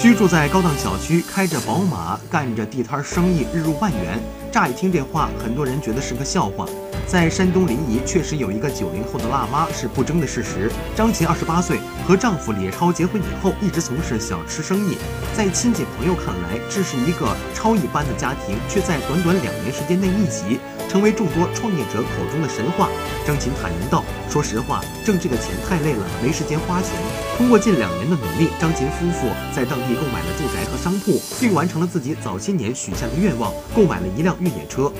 居住在高档小区，开着宝马，干着地摊生意，日入万元。乍一听这话，很多人觉得是个笑话。在山东临沂，确实有一个九零后的辣妈是不争的事实。张琴二十八岁，和丈夫李超结婚以后，一直从事小吃生意。在亲戚朋友看来，这是一个超一般的家庭，却在短短两年时间内逆袭。成为众多创业者口中的神话。张琴坦言道：“说实话，挣这个钱太累了，没时间花钱。通过近两年的努力，张琴夫妇在当地购买了住宅和商铺，并完成了自己早些年许下的愿望，购买了一辆越野车。”